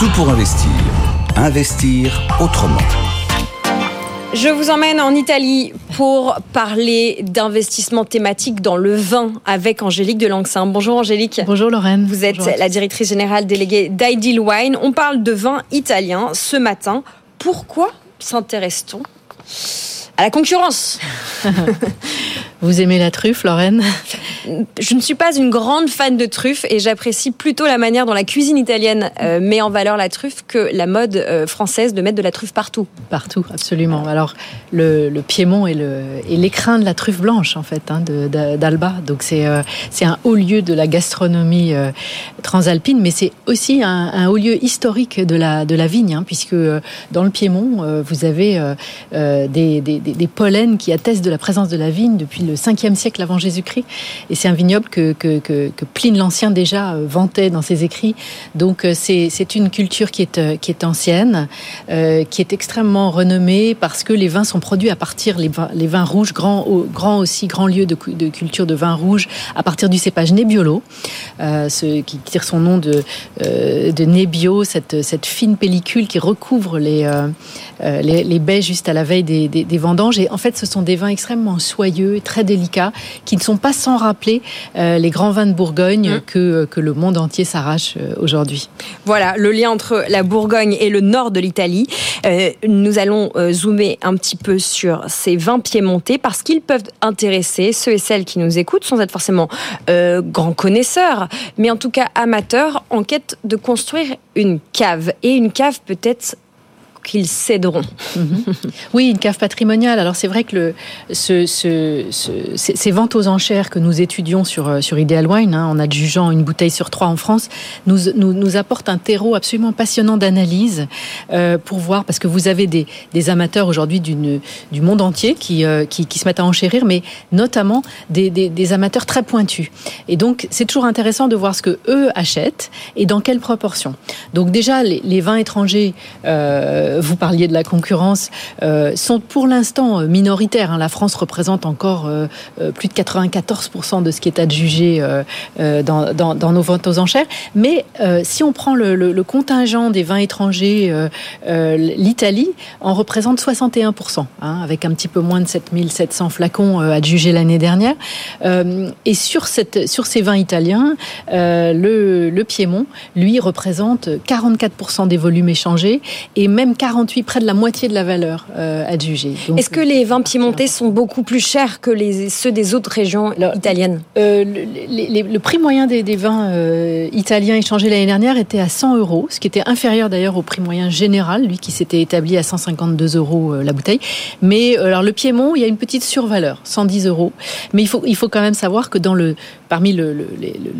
Tout pour investir. Investir autrement. Je vous emmène en Italie pour parler d'investissement thématique dans le vin avec Angélique de Langsin. Bonjour Angélique. Bonjour Lorraine. Vous êtes la directrice générale déléguée d'Ideal Wine. On parle de vin italien ce matin. Pourquoi s'intéresse-t-on à la concurrence? Vous aimez la truffe, Lorraine? Je ne suis pas une grande fan de truffe et j'apprécie plutôt la manière dont la cuisine italienne euh, met en valeur la truffe que la mode euh, française de mettre de la truffe partout. Partout, absolument. Alors, le, Piémont est l'écrin de la truffe blanche, en fait, hein, d'Alba. Donc, euh, c'est un haut lieu de la gastronomie transalpine, mais c'est aussi un, haut lieu historique de la, de la vigne, hein, puisque dans le Piémont, vous avez des, des, pollens qui attestent de la présence de la vigne depuis le 5e siècle avant Jésus-Christ. Et c'est un vignoble que, que, Pline l'Ancien déjà euh, vantait dans ses écrits. Donc euh, c'est une culture qui est, euh, qui est ancienne, qui est extrêmement renommée parce que les vins sont produits à partir, les vins, rouges, grand, grand aussi, grand lieu de, culture de vin rouge, à partir du cépage Nebbiolo, ce, qui tire son nom de, de Nebbio, cette, cette fine pellicule qui recouvre les, les, baies juste à la veille des, vendanges. Et en fait, ce sont des vins extrêmement soyeux et très délicats qui ne sont pas sans rappeler euh, les grands vins de Bourgogne mmh. que, euh, que le monde entier s'arrache euh, aujourd'hui. Voilà, le lien entre la Bourgogne et le nord de l'Italie. nous allons zoomer un petit peu sur ces vins piémontais parce qu'ils peuvent intéresser ceux et celles qui nous écoutent sans être forcément grands connaisseurs, mais en tout cas amateurs en quête de construire une cave. Et une cave peut-être qu'ils céderont. Mhm. Oui, une cave patrimoniale. Alors c'est vrai que le, ce, ce, ces ventes aux enchères que nous étudions sur, euh, sur Ideal Wine, hein, en adjugeant une bouteille sur trois en France, nous, nous, nous apportent un terreau absolument passionnant d'analyse euh, pour voir, parce que vous avez des, des amateurs aujourd'hui du monde entier qui, euh, qui, qui, se mettent à enchérir, mais notamment des, des, amateurs très pointus. Et donc c'est toujours intéressant de voir ce que eux achètent et dans quelle proportion. Donc déjà, les, vins étrangers... vous parliez de la concurrence, euh, sont pour l'instant euh, minoritaires. Hein. La France représente encore plus de 94% de ce qui est adjugé dans, nos ventes aux enchères. Mais si on prend le, contingent des vins étrangers, l'Italie en représente 61%, hein, avec un petit peu moins de 7700 flacons adjugés l'année dernière. et sur ces vins italiens, le, le Piémont, lui, représente 44% des volumes échangés et même 48, près de la moitié de la valeur euh, adjugée. Est-ce que les vins piémontais sont beaucoup plus chers que les, ceux des autres régions italiennes euh, le, prix moyen des, vins euh, italiens échangés l'année dernière était à 100 euros, ce qui était inférieur d'ailleurs au prix moyen général, lui qui s'était établi à 152 euros la bouteille. Mais alors le Piémont, il y a une petite survaleur, 110 euros. Mais il faut, il faut quand même savoir que dans le, parmi le,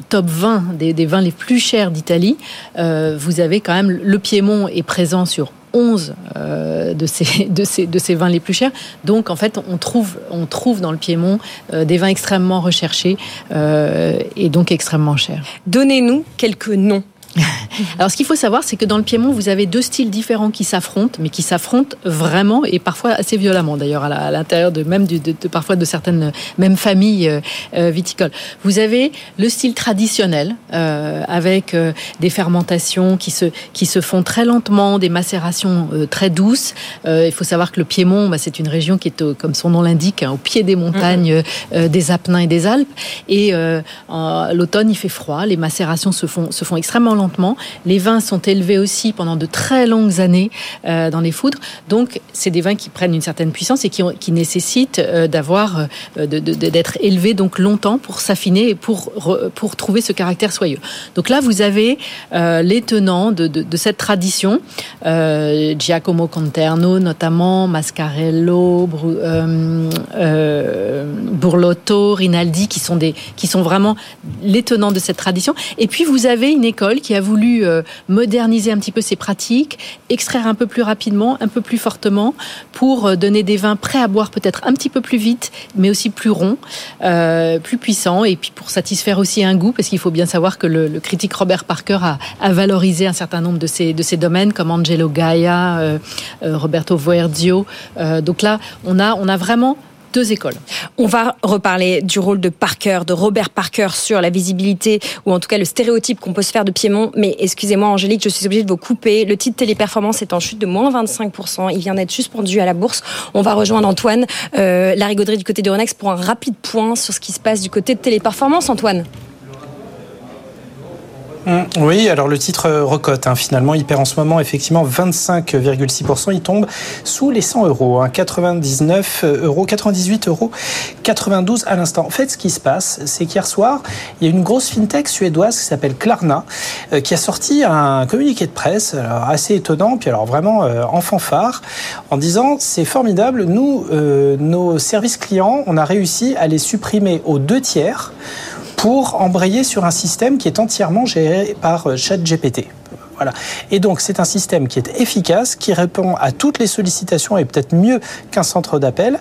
top 20 des, des, vins les plus chers d'Italie, vous avez quand même le Piémont est présent sur 11 euh, de, ces, de, ces, de ces vins les plus chers. Donc, en fait, on trouve, on trouve dans le Piémont euh, des vins extrêmement recherchés euh, et donc extrêmement chers. Donnez-nous quelques noms Alors, ce qu'il faut savoir, c'est que dans le Piémont, vous avez deux styles différents qui s'affrontent, mais qui s'affrontent vraiment et parfois assez violemment, d'ailleurs, à l'intérieur de même de, parfois de certaines mêmes familles euh, euh, viticoles. Vous avez le style traditionnel euh, avec des fermentations qui se qui se font très lentement, des macérations très douces. il faut savoir que le Piémont, bah, c'est une région qui est, comme son nom l'indique, hein, au pied des montagnes, mm-hmm. des Apennins et des Alpes. Et l'automne, il fait froid, les macérations se font se font extrêmement lentement. Les vins sont élevés aussi pendant de très longues années euh, dans les foudres. Donc, c'est des vins qui prennent une certaine puissance et qui, nécessitent euh, d'avoir, euh, d'être élevés donc longtemps pour s'affiner et pour, pour trouver ce caractère soyeux. Donc là, vous avez les tenants de, cette tradition, Giacomo Conterno notamment, Mascarello, Burlotto, Rinaldi, qui sont des, qui sont vraiment les tenants de cette tradition. Et puis vous avez une école qui a voulu euh, moderniser un petit peu ses pratiques, extraire un peu plus rapidement, un peu plus fortement, pour euh, donner des vins prêts à boire peut-être un petit peu plus vite, mais aussi plus ronds, euh, plus puissants, et puis pour satisfaire aussi un goût, parce qu'il faut bien savoir que le, critique Robert Parker a, valorisé un certain nombre de ces, domaines, comme Angelo Gaia, Roberto Voerdio. donc là, on a vraiment deux écoles. On va reparler du rôle de Parker, de Robert Parker sur la visibilité ou en tout cas le stéréotype qu'on peut se faire de Piémont. Mais excusez-moi Angélique, je suis obligée de vous couper. Le titre Téléperformance est en chute de moins 25%. Il vient d'être suspendu à la bourse. On va rejoindre Antoine euh, Larigauderie du côté de Renex pour un rapide point sur ce qui se passe du côté de Téléperformance. Antoine oui, alors le titre euh, recote. Hein, finalement, il perd en ce moment effectivement 25,6%. Il tombe sous les 100 euros, hein, 99 euros, 98 euros, 92 à l'instant. En fait, ce qui se passe, c'est qu'hier soir, il y a une grosse fintech suédoise qui s'appelle Klarna, euh, qui a sorti un communiqué de presse alors, assez étonnant, puis alors vraiment euh, en fanfare, en disant c'est formidable, nous, euh, nos services clients, on a réussi à les supprimer aux deux tiers pour embrayer sur un système qui est entièrement géré par euh, ChatGPT. Voilà. Et donc, c'est un système qui est efficace, qui répond à toutes les sollicitations et peut-être mieux qu'un centre d'appel,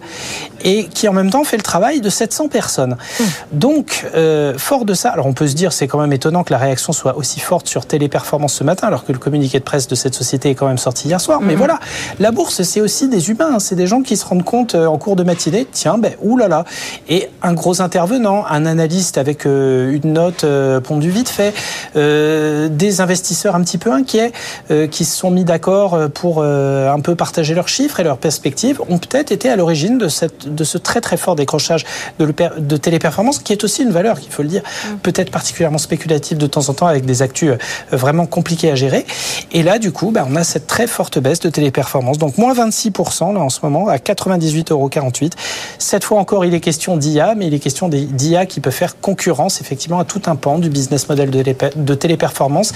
et qui en même temps fait le travail de 700 personnes. Mmh. Donc, euh, fort de ça, alors on peut se dire, c'est quand même étonnant que la réaction soit aussi forte sur Téléperformance ce matin, alors que le communiqué de presse de cette société est quand même sorti hier soir. Mmh. Mais voilà, la bourse, c'est aussi des humains, hein. c'est des gens qui se rendent compte euh, en cours de matinée, tiens, ben, oulala. Et un gros intervenant, un analyste avec euh, une note pondue vite fait, des investisseurs un petit peu inquiets euh, qui se sont mis d'accord euh, pour euh, un peu partager leurs chiffres et leurs perspectives ont peut-être été à l'origine de, cette, de ce très très fort décrochage de, téléperformance qui est aussi une valeur, qu'il faut le dire, mmh. peut-être particulièrement spéculative de temps en temps avec des actus vraiment compliqués à gérer. Et là, du coup, bah, on a cette très forte baisse de téléperformance. Donc moins 26% là en ce moment à 98,48 euros. Cette fois encore, il est question d'IA, mais il est question d'IA qui peut faire concurrence effectivement à tout un pan du business model de, de téléperformance.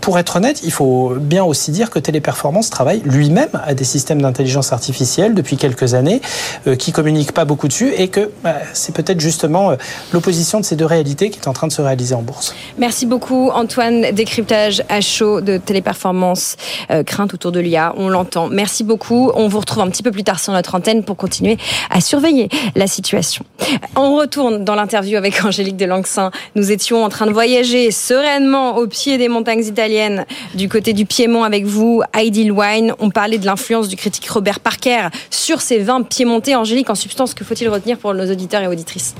Pour être honnête, il faut bien aussi dire que Téléperformance travaille lui-même à des systèmes d'intelligence artificielle depuis quelques années, euh, qui communiquent pas beaucoup dessus, et que bah, c'est peut-être justement euh, l'opposition de ces deux réalités qui est en train de se réaliser en bourse. Merci beaucoup Antoine. Décryptage à chaud de Téléperformance, euh, crainte autour de l'IA, on l'entend. Merci beaucoup. On vous retrouve un petit peu plus tard sur notre antenne pour continuer à surveiller la situation. On retourne dans l'interview avec Angélique Delangsin. Nous étions en train de voyager sereinement au pied des montagnes italiennes du côté du Piémont avec vous, Heidi Wine. On parlait de l'influence du critique Robert Parker sur ces vins piémontais. Angélique, en substance, que faut-il retenir pour nos auditeurs et auditrices?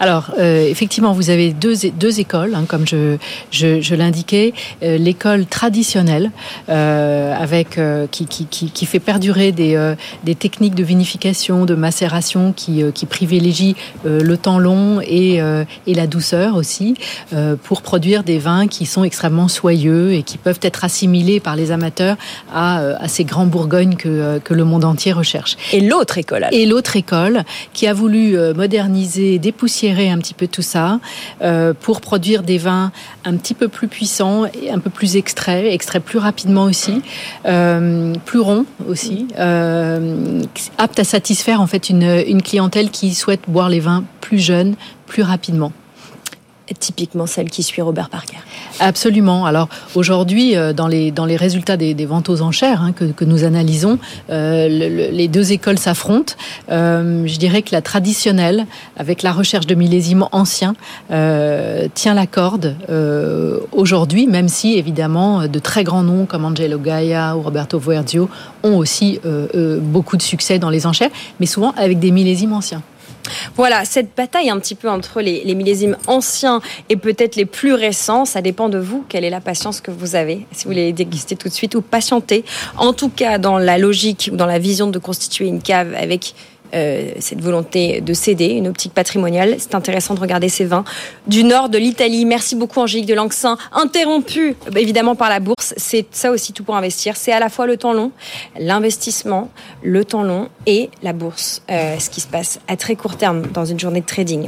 Alors, euh, effectivement, vous avez deux, écoles, hein, comme je, l'indiquais. Euh, L'école traditionnelle, euh, qui, fait perdurer des, techniques de vinification, de macération qui, qui privilégient le temps long et, la douceur aussi, pour produire des vins qui sont extrêmement soyeux qui peuvent être assimilés par les amateurs à, à ces grands Bourgognes que, que le monde entier recherche. Et l'autre école alors. Et l'autre école qui a voulu moderniser, dépoussiérer un petit peu tout ça euh, pour produire des vins un petit peu plus puissants et un peu plus extraits, extraits plus rapidement aussi, euh, plus ronds aussi, euh, aptes à satisfaire en fait une, une clientèle qui souhaite boire les vins plus jeunes, plus rapidement typiquement celle qui suit Robert Parker. Absolument. Alors aujourd'hui, euh, dans les, dans les résultats des, ventes aux enchères hein, que, nous analysons, euh, le, les deux écoles s'affrontent. Euh, je dirais que la traditionnelle, avec la recherche de millésimes anciens, tient la corde aujourd'hui, même si évidemment de très grands noms comme Angelo Gaia ou Roberto Verdio ont aussi beaucoup de succès dans les enchères, mais souvent avec des millésimes anciens. Voilà, cette bataille un petit peu entre les, millésimes anciens et peut-être les plus récents, ça dépend de vous. Quelle est la patience que vous avez Si vous les déguster tout de suite ou patienter. En tout cas, dans la logique ou dans la vision de constituer une cave avec euh, cette volonté de céder, une optique patrimoniale. C'est intéressant de regarder ces vins du nord de l'Italie. Merci beaucoup Angélique de Langsin, interrompu évidemment par la bourse. C'est ça aussi tout pour investir. C'est à la fois le temps long, l'investissement, le temps long et la bourse. Euh, ce qui se passe à très court terme dans une journée de trading.